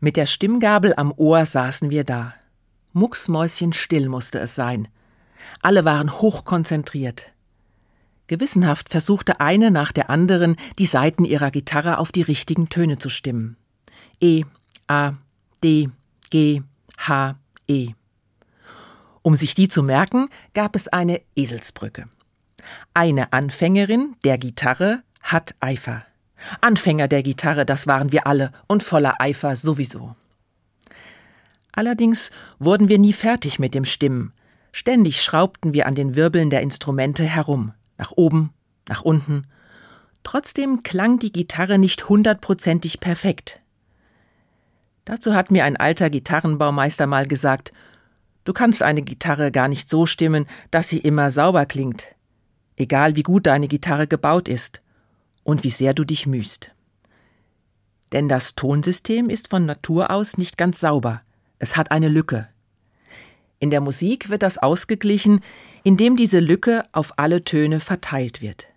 Mit der Stimmgabel am Ohr saßen wir da. Mucksmäuschenstill musste es sein. Alle waren hochkonzentriert. Gewissenhaft versuchte eine nach der anderen, die Saiten ihrer Gitarre auf die richtigen Töne zu stimmen. E, A, D, G, H, E. Um sich die zu merken, gab es eine Eselsbrücke. Eine Anfängerin der Gitarre hat Eifer. Anfänger der Gitarre, das waren wir alle und voller Eifer sowieso. Allerdings wurden wir nie fertig mit dem Stimmen. Ständig schraubten wir an den Wirbeln der Instrumente herum, nach oben, nach unten. Trotzdem klang die Gitarre nicht hundertprozentig perfekt. Dazu hat mir ein alter Gitarrenbaumeister mal gesagt, du kannst eine Gitarre gar nicht so stimmen, dass sie immer sauber klingt. Egal wie gut deine Gitarre gebaut ist und wie sehr du dich mühst. Denn das Tonsystem ist von Natur aus nicht ganz sauber. Es hat eine Lücke. In der Musik wird das ausgeglichen, indem diese Lücke auf alle Töne verteilt wird.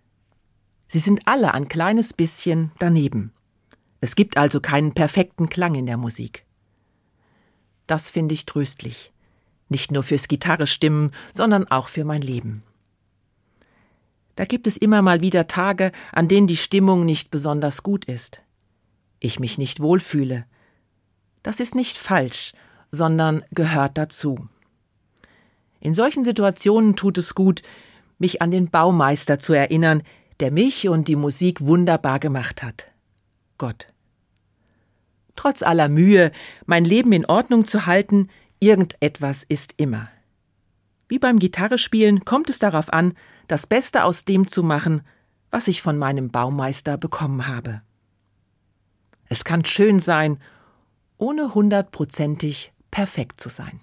Sie sind alle ein kleines bisschen daneben. Es gibt also keinen perfekten Klang in der Musik. Das finde ich tröstlich. Nicht nur fürs Gitarrestimmen, sondern auch für mein Leben. Da gibt es immer mal wieder Tage, an denen die Stimmung nicht besonders gut ist. Ich mich nicht wohlfühle. Das ist nicht falsch, sondern gehört dazu. In solchen Situationen tut es gut, mich an den Baumeister zu erinnern, der mich und die Musik wunderbar gemacht hat. Gott. Trotz aller Mühe, mein Leben in Ordnung zu halten, irgendetwas ist immer. Wie beim Gitarrespielen kommt es darauf an, das Beste aus dem zu machen, was ich von meinem Baumeister bekommen habe. Es kann schön sein, ohne hundertprozentig perfekt zu sein.